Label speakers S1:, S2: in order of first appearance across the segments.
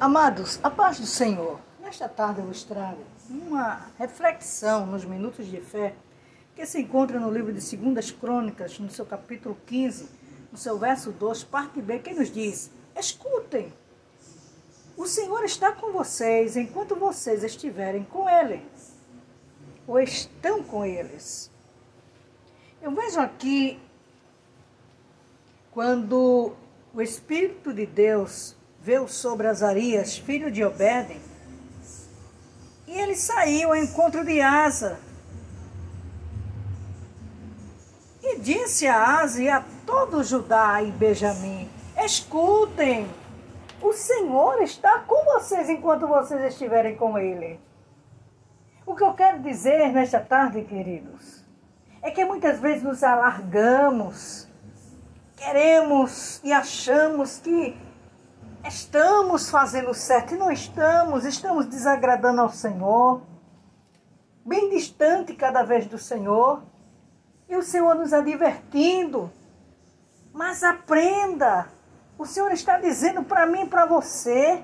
S1: Amados, a paz do Senhor. Nesta tarde eu vos trago uma reflexão nos minutos de fé que se encontra no livro de Segundas Crônicas, no seu capítulo 15, no seu verso 2, parte B, que nos diz: Escutem, o Senhor está com vocês enquanto vocês estiverem com Ele, ou estão com eles. Eu vejo aqui quando o Espírito de Deus veio sobre Azarias, filho de Obed, e ele saiu ao encontro de Asa. E disse a Asa e a todo Judá e Benjamim: Escutem, o Senhor está com vocês enquanto vocês estiverem com Ele. O que eu quero dizer nesta tarde, queridos, é que muitas vezes nos alargamos, queremos e achamos que estamos fazendo certo e não estamos, estamos desagradando ao Senhor, bem distante cada vez do Senhor, e o Senhor nos advertindo. Mas aprenda, o Senhor está dizendo para mim e para você.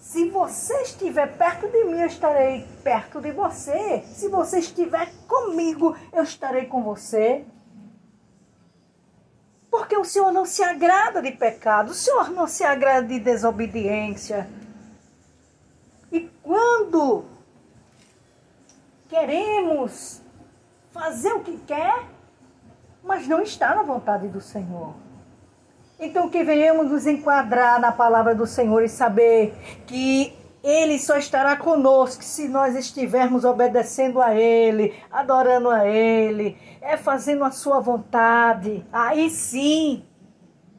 S1: Se você estiver perto de mim, eu estarei perto de você. Se você estiver comigo, eu estarei com você. Porque o Senhor não se agrada de pecado, o Senhor não se agrada de desobediência. E quando queremos fazer o que quer, mas não está na vontade do Senhor. Então que venhamos nos enquadrar na palavra do Senhor e saber que ele só estará conosco se nós estivermos obedecendo a Ele, adorando a Ele, é fazendo a Sua vontade. Aí sim,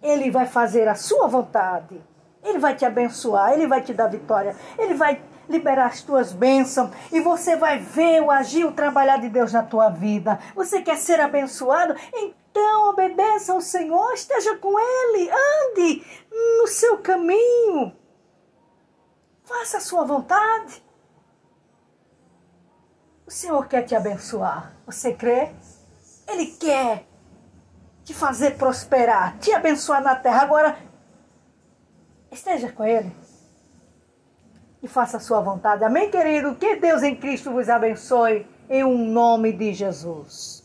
S1: Ele vai fazer a Sua vontade. Ele vai te abençoar, Ele vai te dar vitória, Ele vai liberar as tuas bênçãos e você vai ver o agir, o trabalhar de Deus na tua vida. Você quer ser abençoado? Então obedeça ao Senhor, esteja com Ele, ande no seu caminho. Faça a sua vontade. O Senhor quer te abençoar. Você crê? Ele quer te fazer prosperar, te abençoar na terra. Agora, esteja com Ele e faça a sua vontade. Amém, querido? Que Deus em Cristo vos abençoe, em um nome de Jesus.